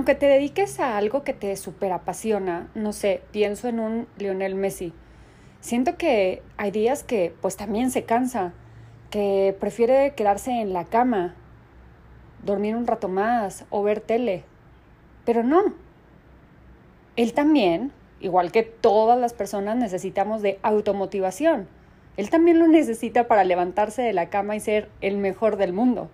aunque te dediques a algo que te super apasiona, no sé, pienso en un Lionel Messi. Siento que hay días que pues también se cansa, que prefiere quedarse en la cama, dormir un rato más o ver tele. Pero no. Él también, igual que todas las personas, necesitamos de automotivación. Él también lo necesita para levantarse de la cama y ser el mejor del mundo.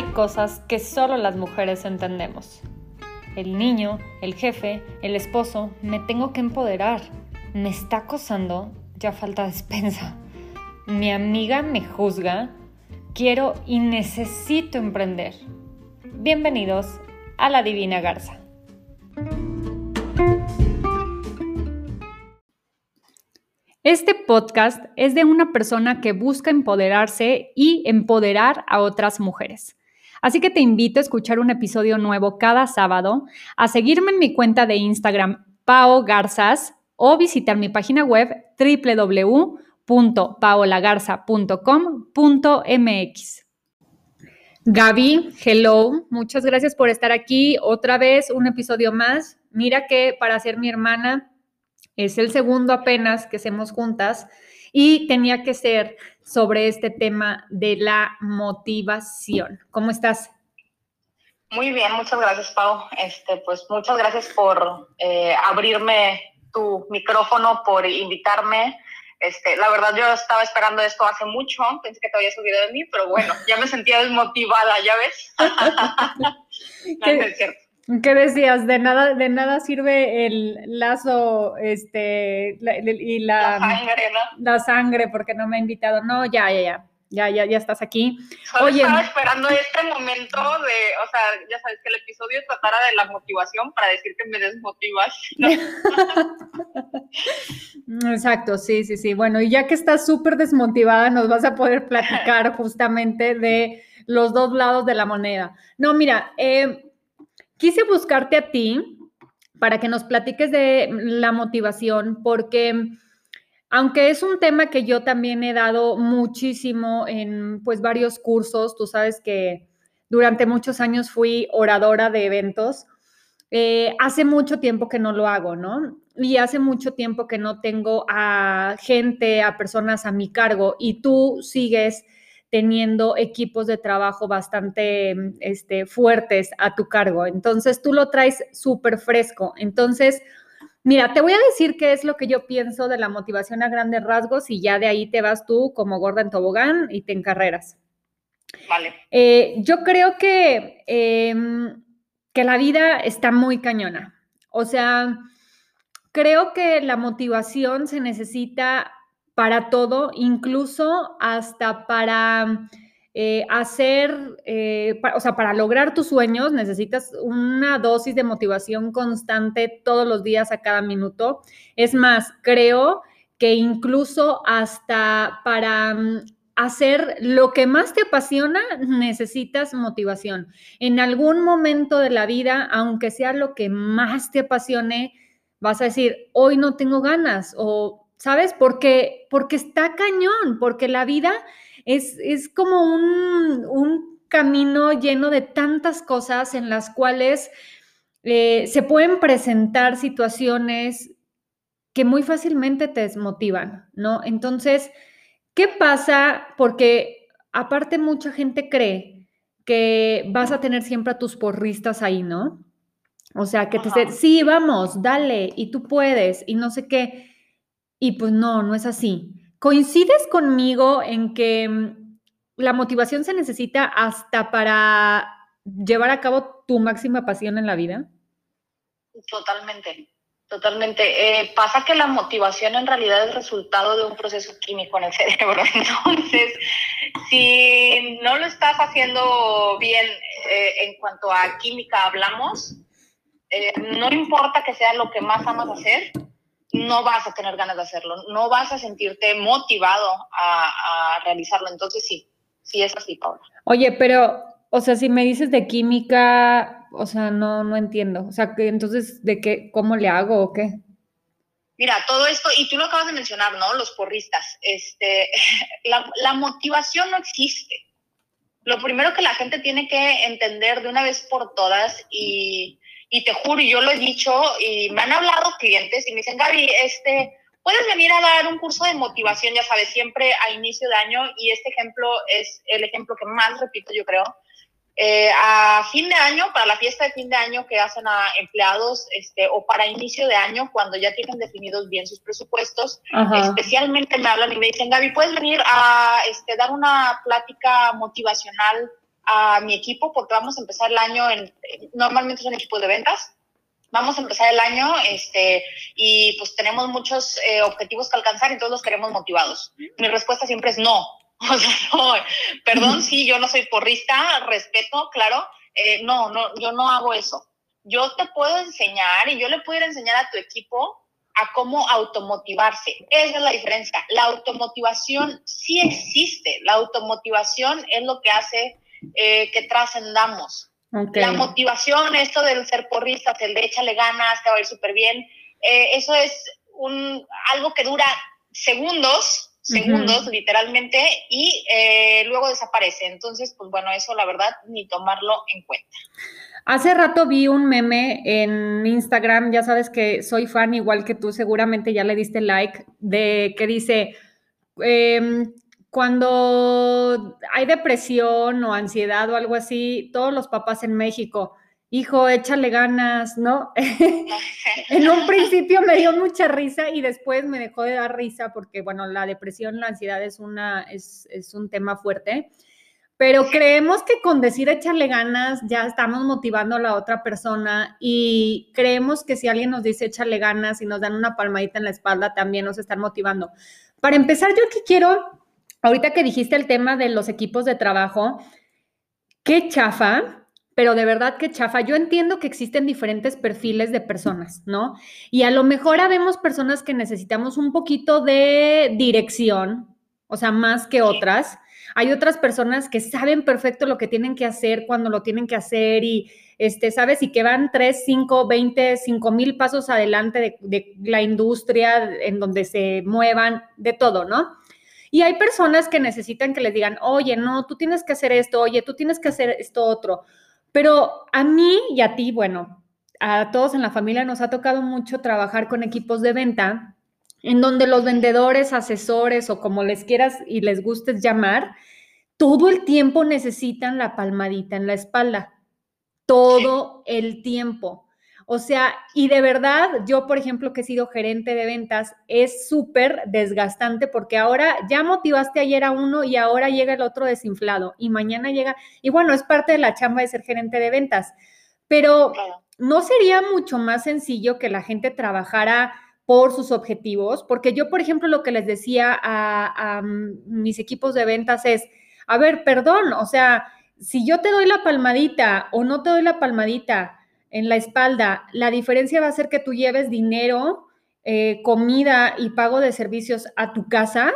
Hay cosas que solo las mujeres entendemos. El niño, el jefe, el esposo, me tengo que empoderar. Me está acosando, ya falta despensa. Mi amiga me juzga. Quiero y necesito emprender. Bienvenidos a la Divina Garza. Este podcast es de una persona que busca empoderarse y empoderar a otras mujeres. Así que te invito a escuchar un episodio nuevo cada sábado, a seguirme en mi cuenta de Instagram Pao Garzas o visitar mi página web www.paolagarza.com.mx. Gaby, hello, muchas gracias por estar aquí otra vez, un episodio más. Mira que para ser mi hermana es el segundo apenas que hacemos juntas y tenía que ser sobre este tema de la motivación. ¿Cómo estás? Muy bien, muchas gracias, Pau. Este, pues muchas gracias por eh, abrirme tu micrófono, por invitarme. Este, la verdad, yo estaba esperando esto hace mucho, pensé que te habías subido de mí, pero bueno, ya me sentía desmotivada, ¿ya ves? no, es cierto. ¿Qué decías? De nada, de nada sirve el lazo, este, y la, sangre, ¿no? La sangre, porque no me ha invitado. No, ya, ya, ya. Ya, ya, ya estás aquí. Solo Oye, estaba esperando este momento de, o sea, ya sabes que el episodio tratara de la motivación para decir que me desmotivas. Exacto, sí, sí, sí. Bueno, y ya que estás súper desmotivada, nos vas a poder platicar justamente de los dos lados de la moneda. No, mira, eh, Quise buscarte a ti para que nos platiques de la motivación, porque aunque es un tema que yo también he dado muchísimo en pues varios cursos, tú sabes que durante muchos años fui oradora de eventos, eh, hace mucho tiempo que no lo hago, ¿no? Y hace mucho tiempo que no tengo a gente, a personas a mi cargo y tú sigues teniendo equipos de trabajo bastante este, fuertes a tu cargo. Entonces, tú lo traes súper fresco. Entonces, mira, te voy a decir qué es lo que yo pienso de la motivación a grandes rasgos y ya de ahí te vas tú como gorda en tobogán y te encarreras. Vale. Eh, yo creo que, em, que la vida está muy cañona. O sea, creo que la motivación se necesita para todo, incluso hasta para eh, hacer, eh, o sea, para lograr tus sueños necesitas una dosis de motivación constante todos los días a cada minuto. Es más, creo que incluso hasta para mm, hacer lo que más te apasiona, necesitas motivación. En algún momento de la vida, aunque sea lo que más te apasione, vas a decir, hoy no tengo ganas o ¿sabes? Porque, porque está cañón, porque la vida es, es como un, un, camino lleno de tantas cosas en las cuales eh, se pueden presentar situaciones que muy fácilmente te desmotivan, ¿no? Entonces, ¿qué pasa? Porque aparte mucha gente cree que vas a tener siempre a tus porristas ahí, ¿no? O sea, que te dicen, sí, vamos, dale, y tú puedes, y no sé qué. Y pues no, no es así. ¿Coincides conmigo en que mm, la motivación se necesita hasta para llevar a cabo tu máxima pasión en la vida? Totalmente, totalmente. Eh, pasa que la motivación en realidad es resultado de un proceso químico en el cerebro. Entonces, si no lo estás haciendo bien eh, en cuanto a química hablamos, eh, no importa que sea lo que más amas hacer, no vas a tener ganas de hacerlo, no vas a sentirte motivado a, realizarlo. Entonces sí, sí es así, Paula. Oye, pero, o sea, si me dices de química, o sea, no, no entiendo. O sea, que entonces, ¿de qué, cómo le hago o qué? Mira, todo esto, y tú lo acabas de mencionar, ¿no? Los porristas. Este, la, motivación no existe. Lo primero que la gente tiene que entender de una vez por todas, y, y te juro, yo lo he dicho, y me han hablado clientes y me dicen, Gaby, este, puedes venir a dar un curso de motivación, ya sabes, siempre a inicio de año, y este ejemplo es el ejemplo que más repito, yo creo, eh, a fin de año, para la fiesta de fin de año que hacen a empleados, este, o para inicio de año, cuando ya tienen definidos bien sus presupuestos, especialmente me hablan y me dicen, Gaby, ¿puedes venir a este, dar una plática motivacional a mi equipo? Porque vamos a empezar el año, en, normalmente son equipos de ventas, vamos a empezar el año este, y pues tenemos muchos eh, objetivos que alcanzar y todos los queremos motivados. Mi respuesta siempre es no, O sea, no, perdón, sí, yo no soy porrista, respeto, claro. Eh, no, no, yo no hago eso. Yo te puedo enseñar y yo le puedo enseñar a tu equipo a cómo automotivarse. Esa es la diferencia. La automotivación sí existe. La automotivación es lo que hace eh, que trascendamos. La motivación, esto del ser porrista, el de échale ganas, te va a ir súper bien, eh, eso es un, algo que dura segundos segundos, literalmente, y eh, luego desaparece. Entonces, pues bueno, eso la verdad, ni tomarlo en cuenta. Hace rato vi un meme en Instagram, ya sabes que soy fan igual que tú, seguramente ya le diste like, de que dice, em, cuando hay depresión o ansiedad o algo así, todos los papás en México, hijo, échale ganas, ¿no? en un principio me dio mucha risa y después me dejó de dar risa porque, bueno, la depresión, la ansiedad es, una, es, es un tema fuerte, pero creemos que con decir échale ganas ya estamos motivando a la otra persona y creemos que si alguien nos dice échale ganas y nos dan una palmadita en la espalda, también nos están motivando. Para empezar, yo aquí quiero, ahorita que dijiste el tema de los equipos de trabajo, qué chafa pero de verdad que chafa. Yo entiendo que existen diferentes perfiles de personas, ¿no? Y a lo mejor habemos personas que necesitamos un poquito de dirección, o sea, más que otras. Hay otras personas que saben perfecto lo que tienen que hacer cuando lo tienen que hacer y, este, ¿sabes? Y que van 3, 5, 20, 5 mil pasos adelante de, de la industria en donde se muevan, de todo, ¿no? Y hay personas que necesitan que les digan, oye, no, tú tienes que hacer esto, oye, tú tienes que hacer esto otro. Pero a mí y a ti, bueno, a todos en la familia nos ha tocado mucho trabajar con equipos de venta en donde los vendedores, asesores o como les quieras y les gustes llamar, todo el tiempo necesitan la palmadita en la espalda. Todo el tiempo. O sea, y de verdad, yo, por ejemplo, que he sido gerente de ventas, es súper desgastante porque ahora ya motivaste ayer a uno y ahora llega el otro desinflado y mañana llega, y bueno, es parte de la chamba de ser gerente de ventas, pero ¿no sería mucho más sencillo que la gente trabajara por sus objetivos? Porque yo, por ejemplo, lo que les decía a, a mis equipos de ventas es, a ver, perdón, o sea, si yo te doy la palmadita o no te doy la palmadita, en la espalda, la diferencia va a ser que tú lleves dinero, eh, comida y pago de servicios a tu casa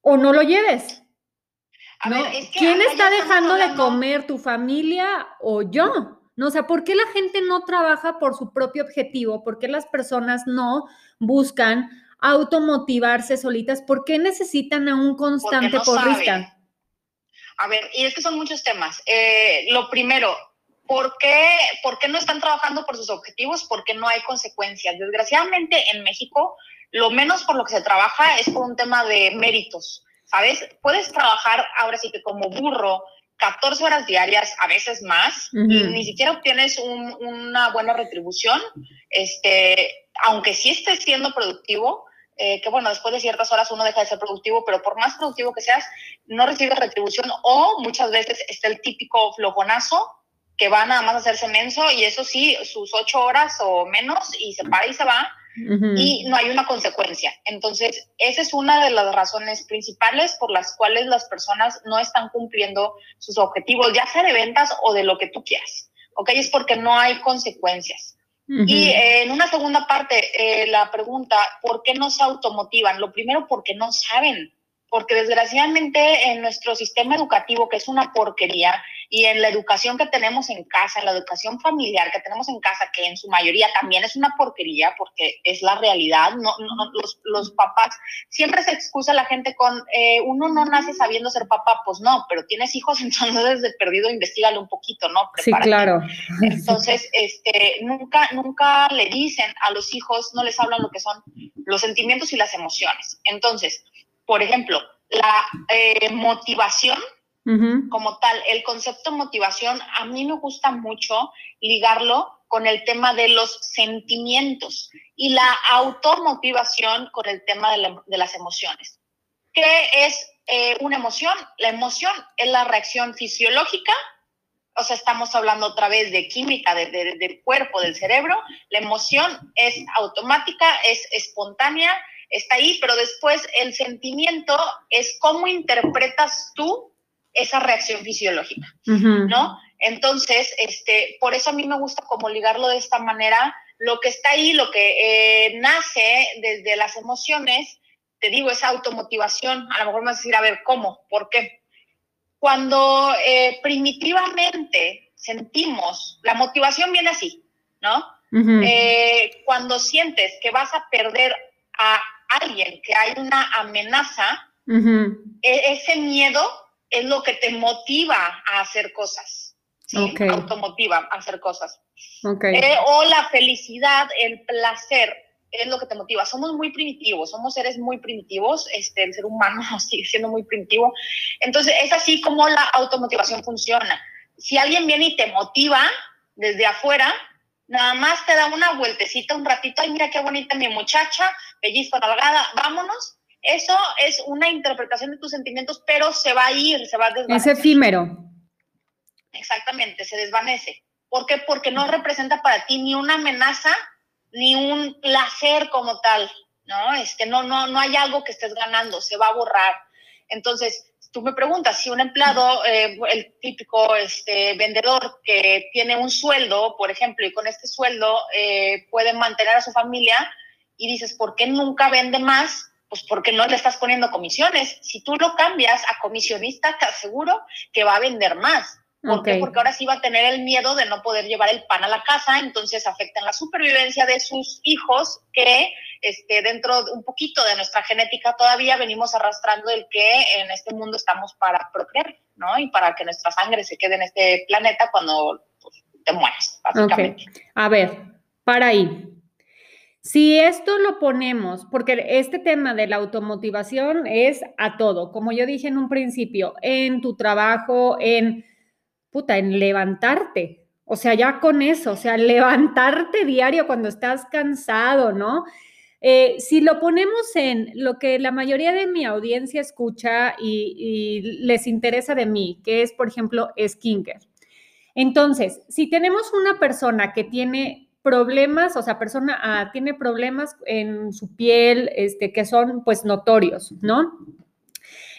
o no lo lleves. ¿Quién está dejando de comer, tu familia o yo? No, o sea, ¿por qué la gente no trabaja por su propio objetivo? ¿Por qué las personas no buscan automotivarse solitas? ¿Por qué necesitan a un constante porrista? A ver, y es que son muchos temas. Eh, lo primero, ¿Por qué, ¿Por qué no están trabajando por sus objetivos? Porque no hay consecuencias. Desgraciadamente en México, lo menos por lo que se trabaja es por un tema de méritos, ¿sabes? Puedes trabajar ahora sí que como burro 14 horas diarias, a veces más, y ni siquiera obtienes una buena retribución, este, aunque sí estés siendo productivo, eh, que bueno, después de ciertas horas uno deja de ser productivo, pero por más productivo que seas, no recibes retribución o muchas veces está el típico flojonazo que va nada más a hacerse menso y eso sí, sus ocho horas o menos y se para y se va y no hay una consecuencia. Entonces, esa es una de las razones principales por las cuales las personas no están cumpliendo sus objetivos, ya sea de ventas o de lo que tú quieras. ¿Ok? Es porque no hay consecuencias. Y en una segunda parte, eh, la pregunta, ¿por qué no se automotivan? Lo primero, porque no saben. Porque desgraciadamente en nuestro sistema educativo, que es una porquería, y en la educación que tenemos en casa, en la educación familiar que tenemos en casa, que en su mayoría también es una porquería porque es la realidad, no, no los, los, papás, siempre se excusa la gente con, eh, uno no nace sabiendo ser papá, pues no, pero tienes hijos, entonces desde perdido investigale un poquito, ¿no? Sí, claro. Entonces, este, nunca, nunca le dicen a los hijos, no les hablan lo que son los sentimientos y las emociones. Entonces, por ejemplo, la eh, motivación como tal, el concepto motivación, a mí me gusta mucho ligarlo con el tema de los sentimientos y la automotivación con el tema de, las emociones. ¿Qué es eh, una emoción? La emoción es la reacción fisiológica, o sea, estamos hablando otra vez de química del cuerpo, del cerebro. La emoción es automática, es espontánea, está ahí, pero después el sentimiento es cómo interpretas tú esa reacción fisiológica, ¿no? Entonces, este, por eso a mí me gusta como ligarlo de esta manera, lo que está ahí, lo que eh, nace desde las emociones, te digo, esa automotivación, a lo mejor me vas a decir, a ver, ¿cómo? ¿Por qué? Cuando eh, primitivamente sentimos, la motivación viene así, ¿no? Eh, cuando sientes que vas a perder a alguien, que hay una amenaza, e-, ese miedo es lo que te motiva a hacer cosas. ¿sí? Automotiva a hacer cosas. Eh, o la felicidad, el placer, es lo que te motiva. Somos muy primitivos, somos seres muy primitivos, este, el ser humano sigue siendo muy primitivo. Entonces, es así como la automotivación funciona. Si alguien viene y te motiva desde afuera, nada más te da una vueltecita un ratito, ay, mira qué bonita mi muchacha, pellizco nalgada, vámonos, eso es una interpretación de tus sentimientos, pero se va a ir, se va a desvanecer. Es efímero. Exactamente, se desvanece. ¿Por qué? Porque no representa para ti ni una amenaza ni un placer como tal, ¿no? Este, no, no, no hay algo que estés ganando, se va a borrar. Entonces, tú me preguntas si un empleado, eh, el típico este, vendedor que tiene un sueldo, por ejemplo, y con este sueldo eh, puede mantener a su familia, y dices, ¿por qué nunca vende más? pues porque no le estás poniendo comisiones. Si tú lo cambias a comisionista, te aseguro que va a vender más. ¿Por qué? Porque ahora sí va a tener el miedo de no poder llevar el pan a la casa, entonces afecta en la supervivencia de sus hijos que este, dentro de un poquito de nuestra genética todavía venimos arrastrando el que en este mundo estamos para procrear, ¿no? Y para que nuestra sangre se quede en este planeta cuando pues, te mueres, básicamente. A ver, para ahí. Si esto lo ponemos, porque este tema de la automotivación es a todo, como yo dije en un principio, en tu trabajo, en puta, en levantarte. O sea, ya con eso, o sea, levantarte diario cuando estás cansado, ¿no? Eh, si lo ponemos en lo que la mayoría de mi audiencia escucha y, y les interesa de mí, que es, por ejemplo, skincare. Entonces, si tenemos una persona que tiene problemas, o sea, persona A tiene problemas en su piel, este, que son pues notorios, ¿no?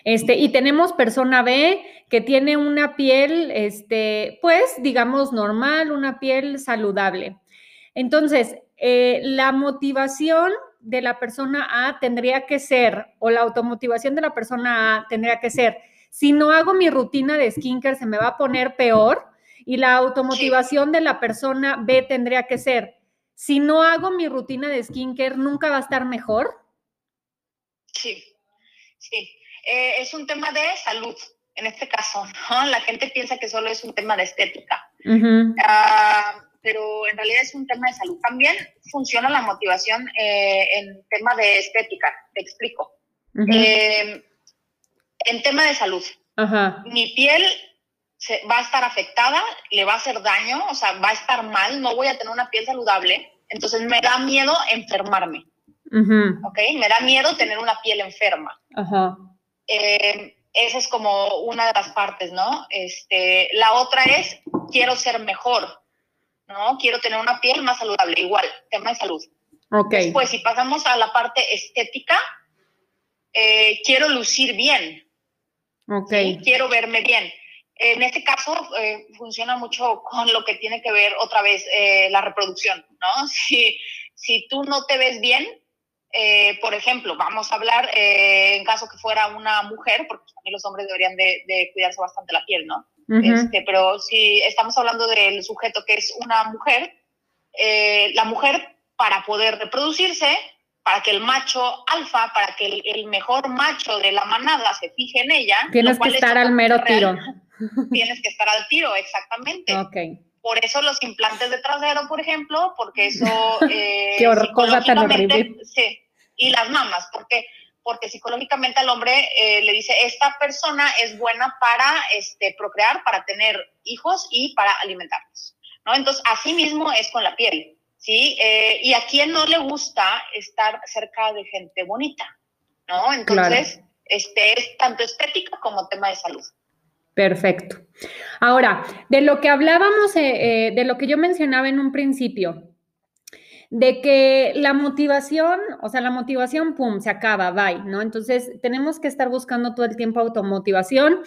Este, y tenemos persona B que tiene una piel, este, pues, digamos, normal, una piel saludable. Entonces, eh, la motivación de la persona A tendría que ser, o la automotivación de la persona A tendría que ser, si no hago mi rutina de skincare, se me va a poner peor, y la automotivación de la persona B tendría que ser, si no hago mi rutina de skincare, ¿nunca va a estar mejor? Sí, sí. Eh, es un tema de salud, en este caso, ¿no? La gente piensa que solo es un tema de estética, ah, pero en realidad es un tema de salud. También funciona la motivación eh, en tema de estética, te explico. Eh, en tema de salud, mi piel va a estar afectada, le va a hacer daño, o sea, va a estar mal, no voy a tener una piel saludable, entonces me da miedo enfermarme. ¿Ok? Me da miedo tener una piel enferma. Eh, esa es como una de las partes, ¿no? Este, la otra es, quiero ser mejor, ¿no? Quiero tener una piel más saludable, igual, tema de salud. Okay. Después, si pasamos a la parte estética, eh, quiero lucir bien. Okay. Quiero verme bien. En este caso eh, funciona mucho con lo que tiene que ver otra vez eh, la reproducción, ¿no? Si, si tú no te ves bien, eh, por ejemplo, vamos a hablar eh, en caso que fuera una mujer, porque también los hombres deberían de, cuidarse bastante la piel, ¿no? este, pero si estamos hablando del sujeto que es una mujer, eh, la mujer para poder reproducirse, para que el macho alfa, para que el, mejor macho de la manada se fije en ella. Tienes que estar al mero tiro. Tienes que estar al tiro, exactamente. Ok. Por eso los implantes de trasero, por ejemplo, porque eso... Eh, Qué cosa tan horrible. Sí, y las mamas, porque porque psicológicamente al hombre eh, le dice, esta persona es buena para este, procrear, para tener hijos y para alimentarlos. ¿no? Entonces, así mismo es con la piel. ¿sí? Eh, y a quién no le gusta estar cerca de gente bonita, ¿no? Entonces, este es tanto estética como tema de salud. Perfecto. Ahora, de lo que hablábamos, eh, de lo que yo mencionaba en un principio, de que la motivación, o sea, la motivación, pum, se acaba, bye, ¿no? Entonces, tenemos que estar buscando todo el tiempo automotivación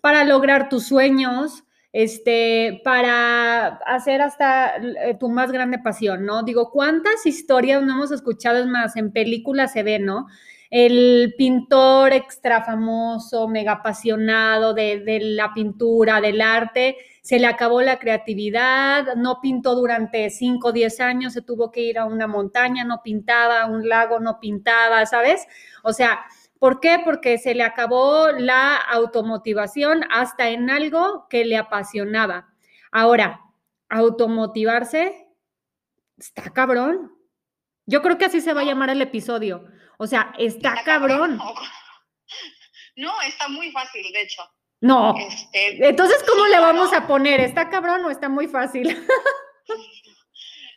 para lograr tus sueños, este, para hacer hasta eh, tu más grande pasión, ¿no? Digo, ¿cuántas historias no hemos escuchado? Es más, en películas se ve, ¿no? El pintor extra famoso, mega apasionado de, la pintura, del arte, se le acabó la creatividad, no pintó durante 5 o 10 años, se tuvo que ir a una montaña, no pintaba, a un lago, no pintaba, ¿sabes? O sea, ¿por qué? Porque se le acabó la automotivación hasta en algo que le apasionaba. Ahora, automotivarse está cabrón. Yo creo que así se va a llamar el episodio. O sea, está, cabrón. No, está muy fácil, de hecho. No. Este, Entonces, ¿cómo le vamos a poner? ¿Está cabrón o está muy fácil?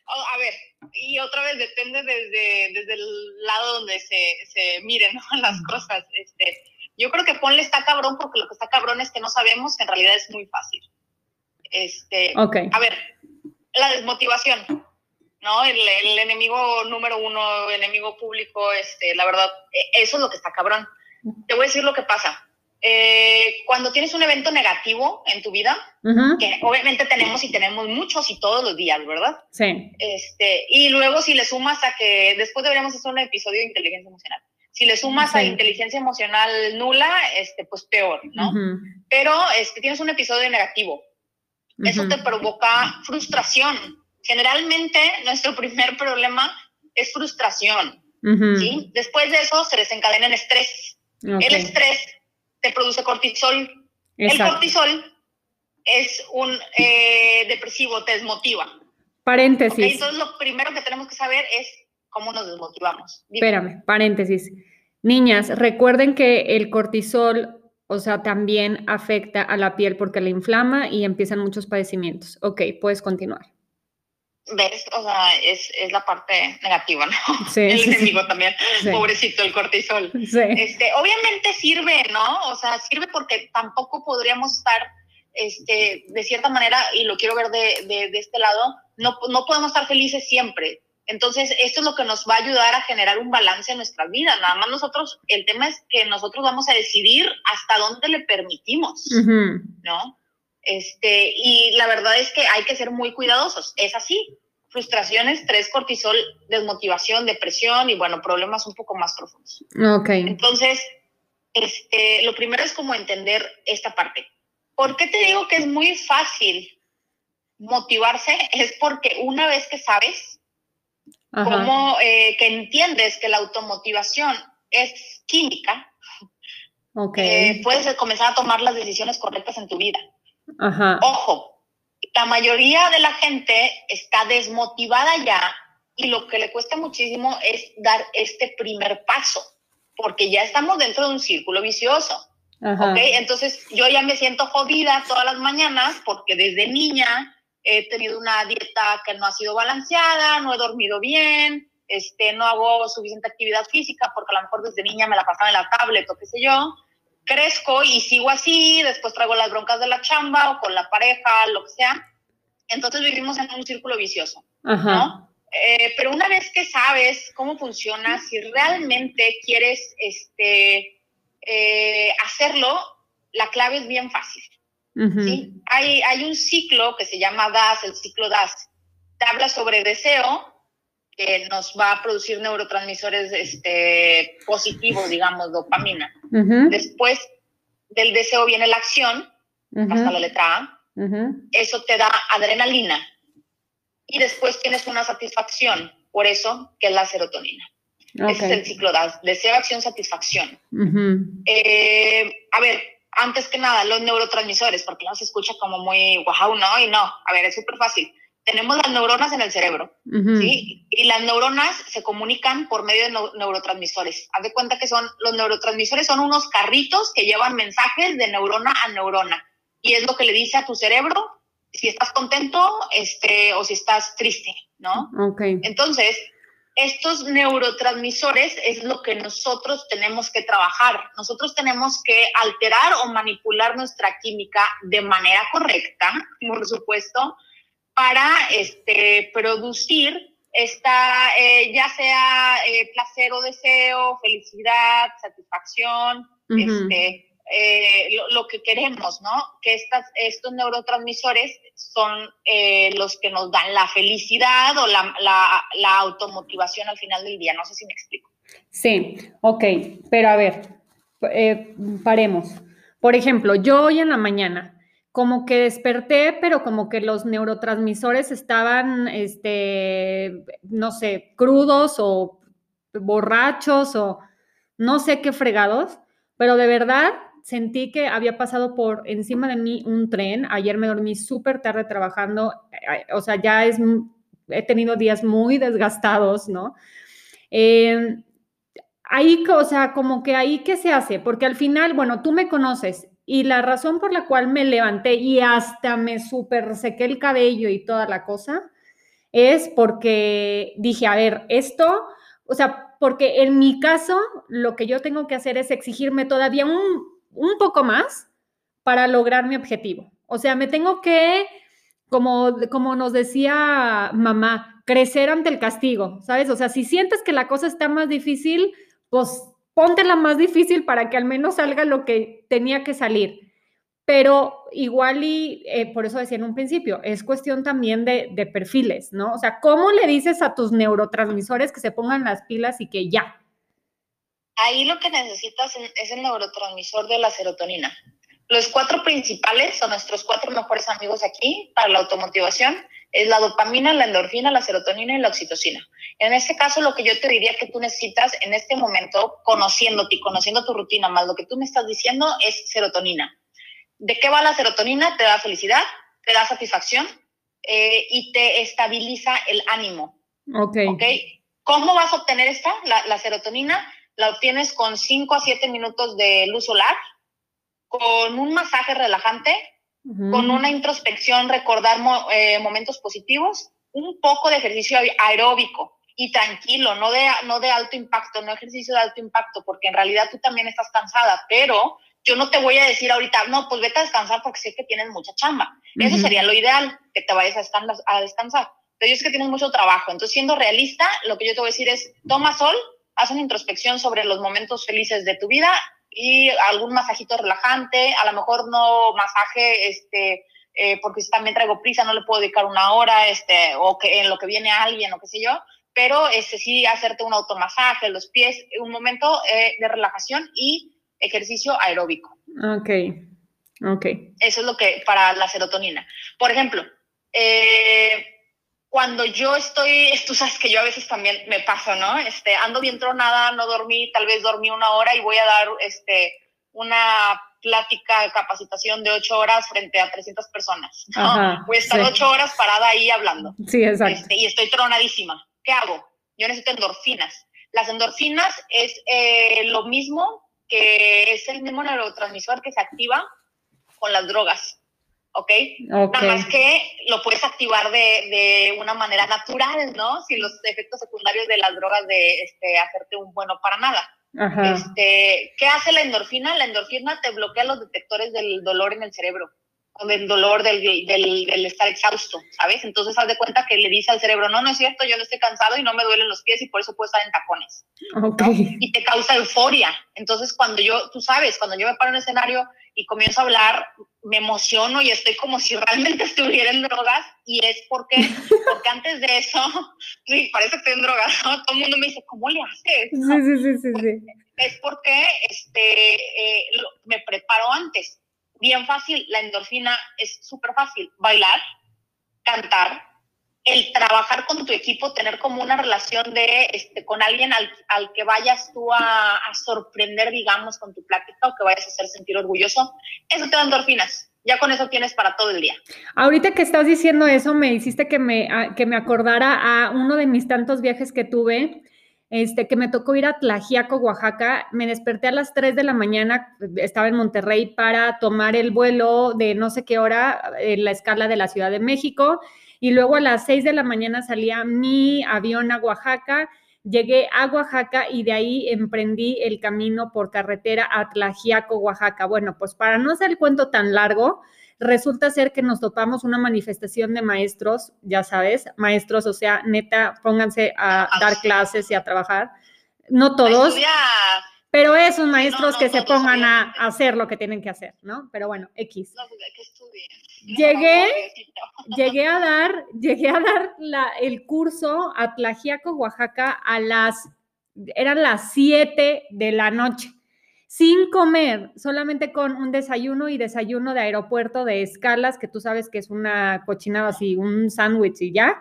Oh, a ver, y otra vez depende desde, desde el lado donde se, se miren las cosas. Este, yo creo que ponle está cabrón porque lo que está cabrón es que no sabemos que en realidad es muy fácil. Este, A ver, la desmotivación, ¿no? El, el, enemigo número uno, enemigo público, este, la verdad, e, eso es lo que está cabrón. Te voy a decir lo que pasa. Eh, cuando tienes un evento negativo en tu vida, que obviamente tenemos y tenemos muchos y todos los días, ¿verdad? Sí. Este, y luego si le sumas a que después deberíamos hacer un episodio de inteligencia emocional. Si le sumas a inteligencia emocional nula, este, pues peor, ¿no? Pero este, tienes un episodio negativo. Eso te provoca frustración. Generalmente nuestro primer problema es frustración. ¿sí? Después de eso se desencadena el estrés. El estrés produce cortisol. El cortisol es un eh, depresivo, te desmotiva. Paréntesis. Entonces lo primero que tenemos que saber es cómo nos desmotivamos. Espérame, paréntesis. Niñas, recuerden que el cortisol, o sea, también afecta a la piel porque la inflama y empiezan muchos padecimientos. Ok, puedes continuar. ¿Ves? O sea, es, es, la parte negativa, ¿no? Sí, el enemigo también, pobrecito el cortisol. Este, obviamente sirve, ¿no? O sea, sirve porque tampoco podríamos estar, este, de cierta manera, y lo quiero ver de, de, de, este lado, no, no podemos estar felices siempre. Entonces, esto es lo que nos va a ayudar a generar un balance en nuestra vida. Nada más nosotros, el tema es que nosotros vamos a decidir hasta dónde le permitimos, ¿no? Este, y la verdad es que hay que ser muy cuidadosos. Es así. Frustración, estrés, cortisol, desmotivación, depresión y bueno, problemas un poco más profundos. Ok. Entonces, este, lo primero es como entender esta parte. ¿Por qué te digo que es muy fácil motivarse? Es porque una vez que sabes, como eh, que entiendes que la automotivación es química, okay. Eh, puedes comenzar a tomar las decisiones correctas en tu vida. Ojo, la mayoría de la gente está desmotivada ya y lo que le cuesta muchísimo es dar este primer paso, porque ya estamos dentro de un círculo vicioso. Entonces yo ya me siento jodida todas las mañanas porque desde niña he tenido una dieta que no ha sido balanceada, no he dormido bien, este, no hago suficiente actividad física porque a lo mejor desde niña me la pasaba en la tablet o qué sé yo crezco y sigo así, después traigo las broncas de la chamba o con la pareja, lo que sea. Entonces vivimos en un círculo vicioso, ¿no? Eh, pero una vez que sabes cómo funciona, si realmente quieres este, eh, hacerlo, la clave es bien fácil. ¿sí? hay, hay un ciclo que se llama DAS, el ciclo DAS. Te habla sobre deseo, que nos va a producir neurotransmisores este, positivos, digamos, dopamina. Después del deseo viene la acción, hasta la letra A. Eso te da adrenalina. Y después tienes una satisfacción, por eso que es la serotonina. Ese es el ciclo de deseo, acción, satisfacción. Eh, a ver, antes que nada, los neurotransmisores, porque no se escucha como muy wow, no, y no. A ver, es súper fácil tenemos las neuronas en el cerebro, ¿sí? Y las neuronas se comunican por medio de neurotransmisores. Haz de cuenta que son, los neurotransmisores son unos carritos que llevan mensajes de neurona a neurona. Y es lo que le dice a tu cerebro si estás contento este, o si estás triste, ¿no? Okay. Entonces, estos neurotransmisores es lo que nosotros tenemos que trabajar. Nosotros tenemos que alterar o manipular nuestra química de manera correcta, por supuesto, para este, producir esta, eh, ya sea eh, placer o deseo, felicidad, satisfacción, este, eh, lo, que queremos, ¿no? Que estas, estos neurotransmisores son los que nos dan la felicidad o la, la, la, automotivación al final del día. No sé si me explico. Sí, ok, pero a ver, paremos. Por ejemplo, yo hoy en la mañana como que desperté, pero como que los neurotransmisores estaban, este, no sé, crudos o borrachos o no sé qué fregados, pero de verdad sentí que había pasado por encima de mí un tren. Ayer me dormí súper tarde trabajando, eh, o sea, ya es, he tenido días muy desgastados, ¿no? Eh, ahí, o sea, como que ahí, ¿qué se hace? Porque al final, bueno, tú me conoces, y la razón por la cual me levanté y hasta me super sequé el cabello y toda la cosa es porque dije, a ver, esto, o sea, porque en mi caso lo que yo tengo que hacer es exigirme todavía un, un poco más para lograr mi objetivo. O sea, me tengo que, como, como nos decía mamá, crecer ante el castigo, ¿sabes? O sea, si sientes que la cosa está más difícil, pues la más difícil para que al menos salga lo que tenía que salir. Pero igual y eh, por eso decía en un principio, es cuestión también de, de, perfiles, ¿no? O sea, ¿cómo le dices a tus neurotransmisores que se pongan las pilas y que ya? Ahí lo que necesitas es el neurotransmisor de la serotonina. Los cuatro principales son nuestros cuatro mejores amigos aquí para la automotivación es la dopamina, la endorfina, la serotonina y la oxitocina. En este caso, lo que yo te diría que tú necesitas en este momento, conociéndote y conociendo tu rutina, más lo que tú me estás diciendo, es serotonina. ¿De qué va la serotonina? Te da felicidad, te da satisfacción eh, y te estabiliza el ánimo. Ok. okay? ¿Cómo vas a obtener esta? La, la serotonina la obtienes con 5 a 7 minutos de luz solar, con un masaje relajante con una introspección, recordar eh, momentos positivos, un poco de ejercicio aeróbico y tranquilo, no de, no de alto impacto, no ejercicio de alto impacto, porque en realidad tú también estás cansada, pero yo no te voy a decir ahorita, no, pues vete a descansar porque sé que tienes mucha chamba. Eso sería lo ideal, que te vayas a, descansar. Pero es que tienes mucho trabajo. Entonces, siendo realista, lo que yo te voy a decir es, toma sol, haz una introspección sobre los momentos felices de tu vida y algún masajito relajante, a lo mejor no masaje, este, eh, porque si también traigo prisa, no le puedo dedicar una hora, este, o que en lo que viene alguien, o qué sé yo, pero este, sí hacerte un automasaje, los pies, un momento eh, de relajación y ejercicio aeróbico. Ok, ok. Eso es lo que, para la serotonina. Por ejemplo, eh, cuando yo estoy, tú sabes que yo a veces también me paso, ¿no? Este, ando bien tronada, no dormí, tal vez dormí una hora y voy a dar este, una plática capacitación de ocho horas frente a 300 personas, ¿no? voy a estar ocho horas parada ahí hablando. Sí, exacto. Este, y estoy tronadísima. ¿Qué hago? Yo necesito endorfinas. Las endorfinas es eh, lo mismo que es el mismo neurotransmisor que se activa con las drogas. ¿ok? Nada más que lo puedes activar de, de, una manera natural, ¿no? Sin los efectos secundarios de las drogas de este, hacerte un bueno para nada. Este, ¿Qué hace la endorfina? La endorfina te bloquea los detectores del dolor en el cerebro. Con el dolor del, del, del, estar exhausto, ¿sabes? Entonces haz de cuenta que le dice al cerebro, no, no es cierto, yo no estoy cansado y no me duelen los pies y por eso puedo estar en tacones. Okay. Y te causa euforia. Entonces cuando yo, tú sabes, cuando yo me paro en un escenario y comienzo a hablar, me emociono y estoy como si realmente estuviera en drogas y es porque, porque antes de eso, sí, parece que estoy en drogas, ¿no? Todo el mundo me dice, ¿cómo le haces? Sí, sí, sí, sí, Es porque este, eh, me preparo antes bien fácil, la endorfina es súper fácil. Bailar, cantar, el trabajar con tu equipo, tener como una relación de, este, con alguien al, que vayas tú a, sorprender, digamos, con tu plática o que vayas a hacer sentir orgulloso, eso te da endorfinas. Ya con eso tienes para todo el día. Ahorita que estás diciendo eso, me hiciste que me, que me acordara a uno de mis tantos viajes que tuve este, que me tocó ir a Tlajiaco, Oaxaca. Me desperté a las 3 de la mañana, estaba en Monterrey para tomar el vuelo de no sé qué hora en la escala de la Ciudad de México. Y luego a las 6 de la mañana salía mi avión a Oaxaca. Llegué a Oaxaca y de ahí emprendí el camino por carretera a Tlajiaco, Oaxaca. Bueno, pues para no hacer el cuento tan largo, resulta ser que nos topamos una manifestación de maestros, ya sabes, maestros, o sea, neta, pónganse a dar clases y a trabajar. No todos, pero esos maestros que se pongan a hacer lo que tienen que hacer, ¿no? Pero bueno, X. Llegué, llegué a dar, llegué a dar la, el curso a Tlajiaco, Oaxaca, a las, eran las 7 de la noche sin comer, solamente con un desayuno y desayuno de aeropuerto de escalas, que tú sabes que es una cochinada así, un sándwich y ya.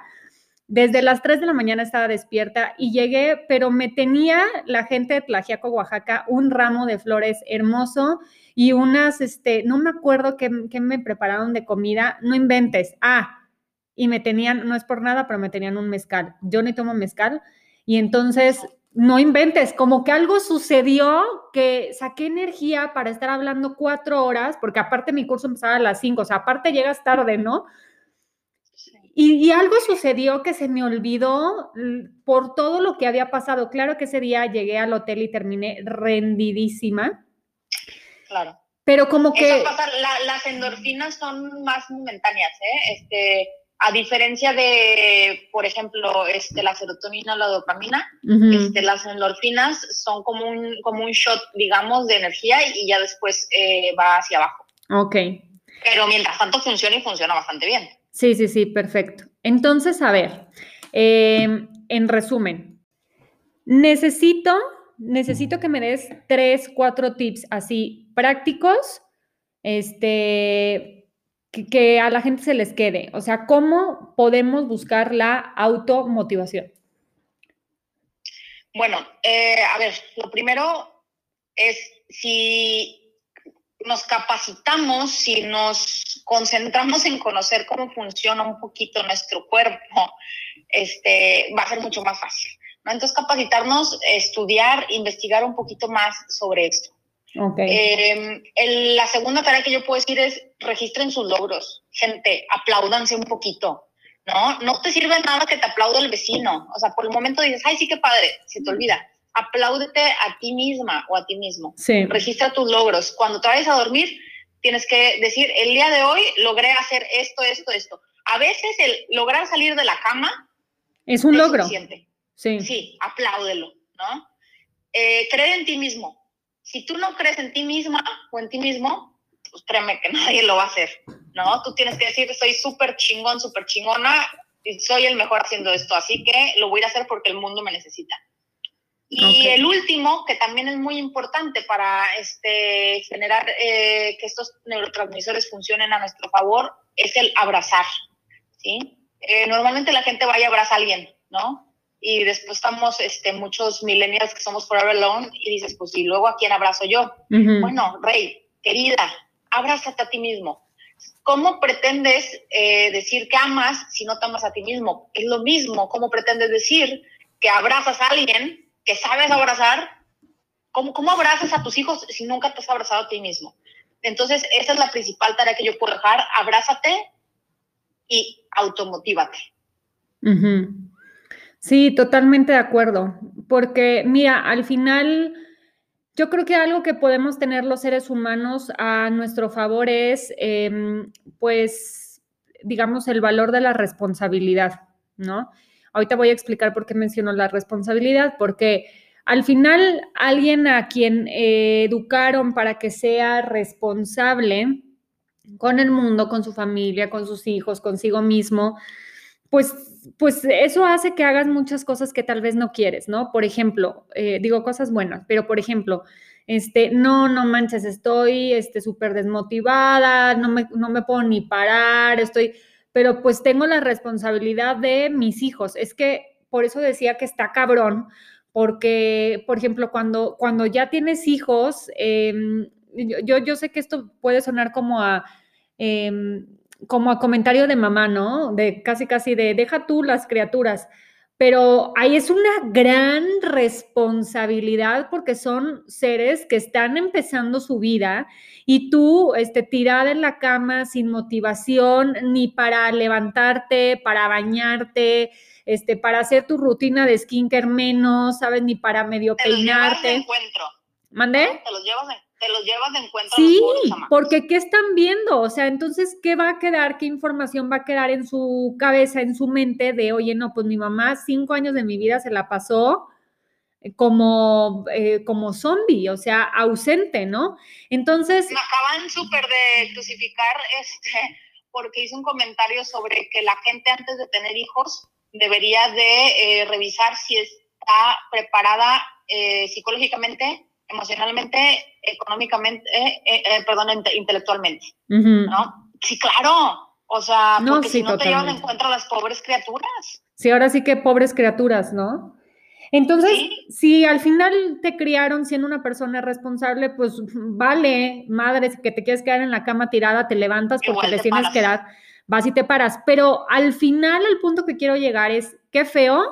Desde las 3 de la mañana estaba despierta y llegué, pero me tenía la gente de Tlajiaco, Oaxaca, un ramo de flores hermoso y unas, este, no me acuerdo qué, me prepararon de comida, no inventes. Ah, y me tenían, no es por nada, pero me tenían un mezcal. Yo ni tomo mezcal. Y entonces no inventes, como que algo sucedió que saqué energía para estar hablando cuatro horas, porque aparte mi curso empezaba a las cinco, o sea, aparte llegas tarde, ¿no? Y, algo sucedió que se me olvidó por todo lo que había pasado. Claro que ese día llegué al hotel y terminé rendidísima. Claro. Pero como que... las endorfinas son más momentáneas, ¿eh? Este, a diferencia de, por ejemplo, este, la serotonina o la dopamina, este, las endorfinas son como un, como un shot, digamos, de energía y ya después eh, va hacia abajo. Ok. Pero mientras tanto funciona y funciona bastante bien. Sí, sí, sí, perfecto. Entonces, a ver, em, en resumen, necesito, necesito que me des tres, cuatro tips así prácticos, este, que, a la gente se les quede. O sea, ¿cómo podemos buscar la automotivación? Bueno, eh, a ver, lo primero es si nos capacitamos, si nos concentramos en conocer cómo funciona un poquito nuestro cuerpo, este, va a ser mucho más fácil. Entonces, capacitarnos, estudiar, investigar un poquito más sobre esto. Okay. Em, la segunda tarea que yo puedo decir es registren sus logros. Gente, apláudanse un poquito, ¿no? No te sirve nada que te aplaude el vecino. O sea, por el momento dices, ay, sí, qué padre, se te olvida. Apláudete a ti misma o a ti mismo. Sí. Registra tus logros. Cuando te vayas a dormir, tienes que decir, el día de hoy logré hacer esto, esto, esto. A veces el lograr salir de la cama es un logro. Suficiente. Sí. Sí, apláudelo, ¿no? Eh, creer en ti mismo si tú no crees en ti misma o en ti mismo, pues créeme que nadie lo va a hacer, ¿no? Tú tienes que decir, soy súper chingón, súper chingona, y soy el mejor haciendo esto, así que lo voy a hacer porque el mundo me necesita. Y el último, que también es muy importante para este, generar eh, que estos neurotransmisores funcionen a nuestro favor, es el abrazar, ¿sí? Eh, normalmente la gente va y abraza a alguien, ¿no? y después estamos este, muchos millennials que somos forever alone y dices, pues, ¿y luego a quién abrazo yo? Bueno, Rey, querida, abrázate a ti mismo. ¿Cómo pretendes eh, decir que amas si no te amas a ti mismo? Es lo mismo, ¿cómo pretendes decir que abrazas a alguien que sabes abrazar? ¿Cómo, ¿Cómo abrazas a tus hijos si nunca te has abrazado a ti mismo? Entonces, esa es la principal tarea que yo puedo dejar. Abrázate y automotívate. Sí, totalmente de acuerdo, porque mira, al final yo creo que algo que podemos tener los seres humanos a nuestro favor es, em, pues, digamos, el valor de la responsabilidad, ¿no? Ahorita voy a explicar por qué menciono la responsabilidad, porque al final alguien a quien eh, educaron para que sea responsable con el mundo, con su familia, con sus hijos, consigo mismo, pues, pues eso hace que hagas muchas cosas que tal vez no quieres, ¿no? Por ejemplo, eh, digo cosas buenas, pero por ejemplo, este, no, no manches, estoy este, súper desmotivada, no me, no me puedo ni parar, estoy, pero pues tengo la responsabilidad de mis hijos. Es que por eso decía que está cabrón, porque, por ejemplo, cuando, cuando ya tienes hijos, em, yo, yo sé que esto puede sonar como a... Em, como a comentario de mamá, ¿no? De casi, casi de deja tú las criaturas. Pero ahí es una gran responsabilidad porque son seres que están empezando su vida y tú, este, tirada en la cama sin motivación ni para levantarte, para bañarte, este, para hacer tu rutina de skincare menos, ¿sabes? Ni para medio peinarte. encuentro. ¿Mandé? Te los llevas te los llevas de encuentro. Sí, porque ¿qué están viendo? O sea, entonces, ¿qué va a quedar? ¿Qué información va a quedar en su cabeza, en su mente de, oye, no, pues mi mamá cinco años de mi vida se la pasó como, eh, como zombie, o sea, ausente, ¿no? Entonces... Me acaban súper de crucificar este, porque hice un comentario sobre que la gente antes de tener hijos debería de eh, revisar si está preparada eh, psicológicamente emocionalmente, económicamente, eh, eh, perdón, intelectualmente, ¿no? Sí, claro. O sea, porque si no te llevan en cuenta las pobres criaturas. Sí, ahora sí que pobres criaturas, ¿no? Entonces, si al final te criaron siendo una persona responsable, pues vale, madre, si que te quieres quedar en la cama tirada, te levantas porque te, tienes que dar, vas y te paras. Pero al final el punto que quiero llegar es, qué feo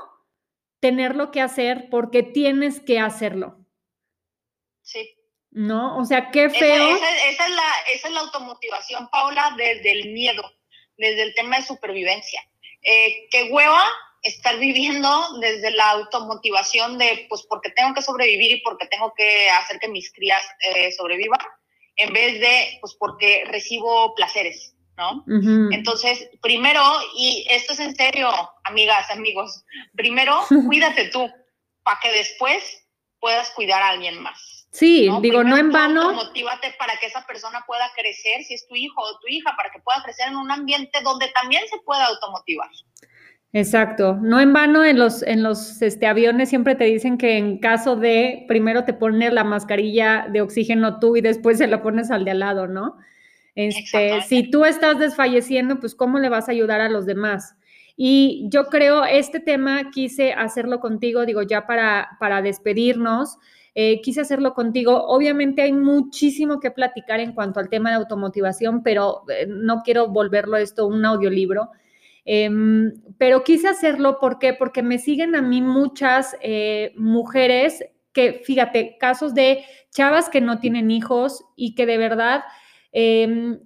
tenerlo que hacer porque tienes que hacerlo. Sí. ¿No? O sea, qué feo. Esa, es la, esa es la automotivación, Paula, desde el miedo, desde el tema de supervivencia. Eh, qué hueva estar viviendo desde la automotivación de, pues, porque tengo que sobrevivir y porque tengo que hacer que mis crías eh, sobrevivan, en vez de, pues, porque recibo placeres, ¿no? Entonces, primero, y esto es en serio, amigas, amigos, primero, cuídate tú, para que después puedas cuidar a alguien más. Sí, digo, no en vano. Motívate para que esa persona pueda crecer, si es tu hijo o tu hija, para que pueda crecer en un ambiente donde también se pueda automotivar. Exacto, no en vano en los, en los este, aviones siempre te dicen que en caso de, primero te pones la mascarilla de oxígeno tú y después se la pones al de al lado, ¿no? Este, si tú estás desfalleciendo, pues ¿cómo le vas a ayudar a los demás? Y yo creo, este tema quise hacerlo contigo, digo, ya para, para despedirnos. Eh, quise hacerlo contigo. Obviamente hay muchísimo que platicar en cuanto al tema de automotivación, pero eh, no quiero volverlo esto un audiolibro. Em, pero quise hacerlo ¿por porque me siguen a mí muchas eh, mujeres que, fíjate, casos de chavas que no tienen hijos y que de verdad em,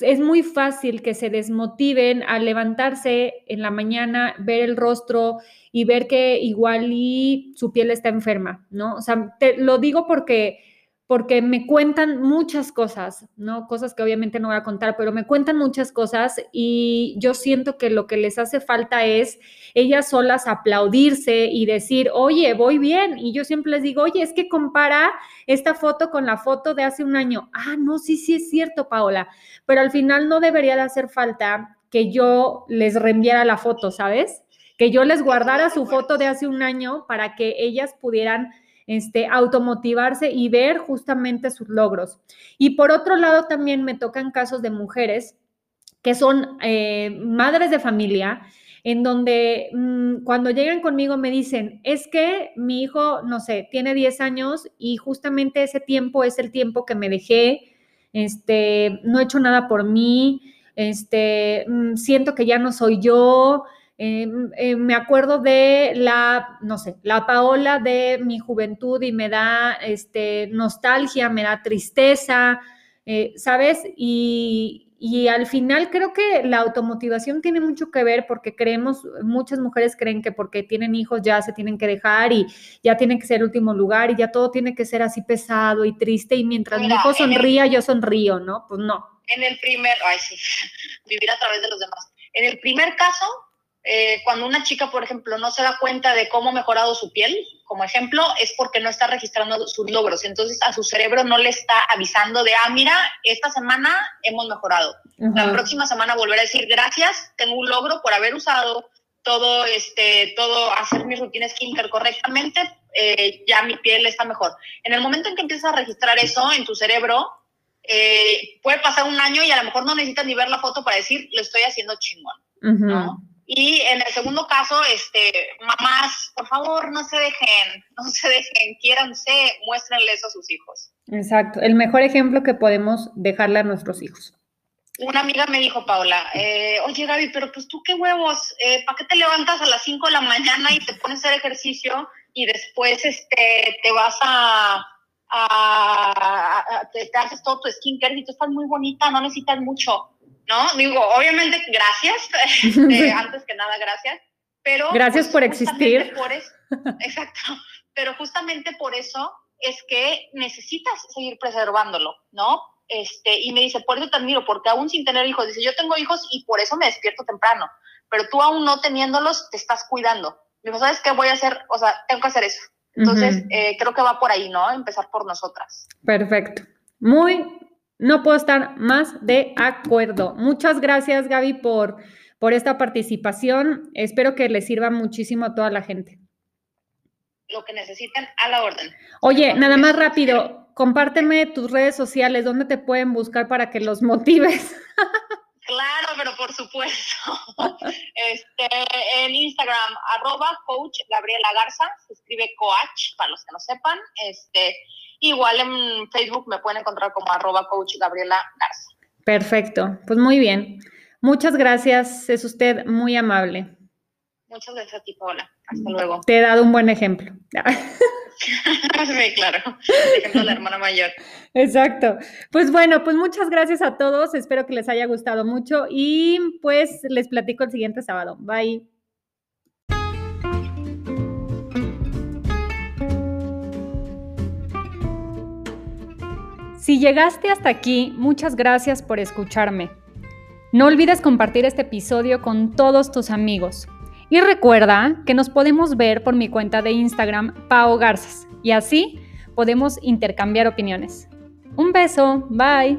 es muy fácil que se desmotiven al levantarse en la mañana, ver el rostro y ver que igual y su piel está enferma, ¿no? O sea, te lo digo porque porque me cuentan muchas cosas, ¿no? Cosas que obviamente no voy a contar, pero me cuentan muchas cosas y yo siento que lo que les hace falta es ellas solas aplaudirse y decir, oye, voy bien. Y yo siempre les digo, oye, es que compara esta foto con la foto de hace un año. Ah, no, sí, sí es cierto, Paola, pero al final no debería de hacer falta que yo les reenviara la foto, ¿sabes? Que yo les guardara su foto de hace un año para que ellas pudieran este, automotivarse y ver justamente sus logros. Y por otro lado, también me tocan casos de mujeres que son eh, madres de familia, en donde mm, cuando llegan conmigo me dicen, es que mi hijo, no sé, tiene 10 años y justamente ese tiempo es el tiempo que me dejé, este, no he hecho nada por mí, este, mm, siento que ya no soy yo, Em, eh, me acuerdo de la, no sé, la Paola de mi juventud y me da este, nostalgia, me da tristeza, eh, ¿sabes? Y, y al final creo que la automotivación tiene mucho que ver porque creemos, muchas mujeres creen que porque tienen hijos ya se tienen que dejar y ya tienen que ser el último lugar y ya todo tiene que ser así pesado y triste y mientras mi hijo sonría yo sonrío, ¿no? Pues no. En el primer, ay sí, vivir a través de los demás. En el primer caso, eh, cuando una chica, por ejemplo, no se da cuenta de cómo ha mejorado su piel, como ejemplo, es porque no está registrando sus logros. Entonces a su cerebro no le está avisando de, ah, mira, esta semana hemos mejorado. La próxima semana volver a decir, gracias, tengo un logro por haber usado todo, este, todo, hacer mi rutina skincare correctamente, eh, ya mi piel está mejor. En el momento en que empiezas a registrar eso en tu cerebro, eh, puede pasar un año y a lo mejor no necesitas ni ver la foto para decir, lo estoy haciendo chingón, ¿no? Y en el segundo caso, este, mamás, por favor, no se dejen, no se dejen, quiéranse, muéstrenle eso a sus hijos. Exacto, el mejor ejemplo que podemos dejarle a nuestros hijos. Una amiga me dijo, Paula, eh, oye Gaby, pero pues tú qué huevos, eh, ¿para qué te levantas a las 5 de la mañana y te pones a hacer ejercicio y después este, te vas a, te, haces todo tu skincare y tú estás muy bonita, no necesitas mucho? ¿No? Digo, obviamente, gracias, este, antes que nada, gracias, pero... Gracias pues, por existir. exacto, pero justamente por eso es que necesitas seguir preservándolo, ¿no? Este, y me dice, por eso te admiro, porque aún sin tener hijos, dice, yo tengo hijos y por eso me despierto temprano, pero tú aún no teniéndolos, te estás cuidando. Digo, ¿sabes qué voy a hacer? O sea, tengo que hacer eso. Entonces, eh, creo que va por ahí, ¿no? Empezar por nosotras. Perfecto. Muy, no puedo estar más de acuerdo. Muchas gracias, Gaby, por, por esta participación. Espero que le sirva muchísimo a toda la gente. Lo que necesiten a la orden. Oye, nada más rápido, compárteme tus redes sociales, ¿dónde te pueden buscar para que los motives? Claro, pero por supuesto. Este, en Instagram, arroba coach Gabriela Garza, se escribe coach, para los que no sepan. Este, Igual en Facebook me pueden encontrar como arroba coach Gabriela Garza. Perfecto, pues muy bien. Muchas gracias, es usted muy amable. Muchas gracias a ti, Paola. Hasta luego. Te he dado un buen ejemplo. sí, claro. Ejemplo de la hermana mayor. Exacto. Pues bueno, pues muchas gracias a todos. Espero que les haya gustado mucho y pues les platico el siguiente sábado. Bye. Si llegaste hasta aquí, muchas gracias por escucharme. No olvides compartir este episodio con todos tus amigos. Y recuerda que nos podemos ver por mi cuenta de Instagram, Pao Garzas, y así podemos intercambiar opiniones. Un beso, bye.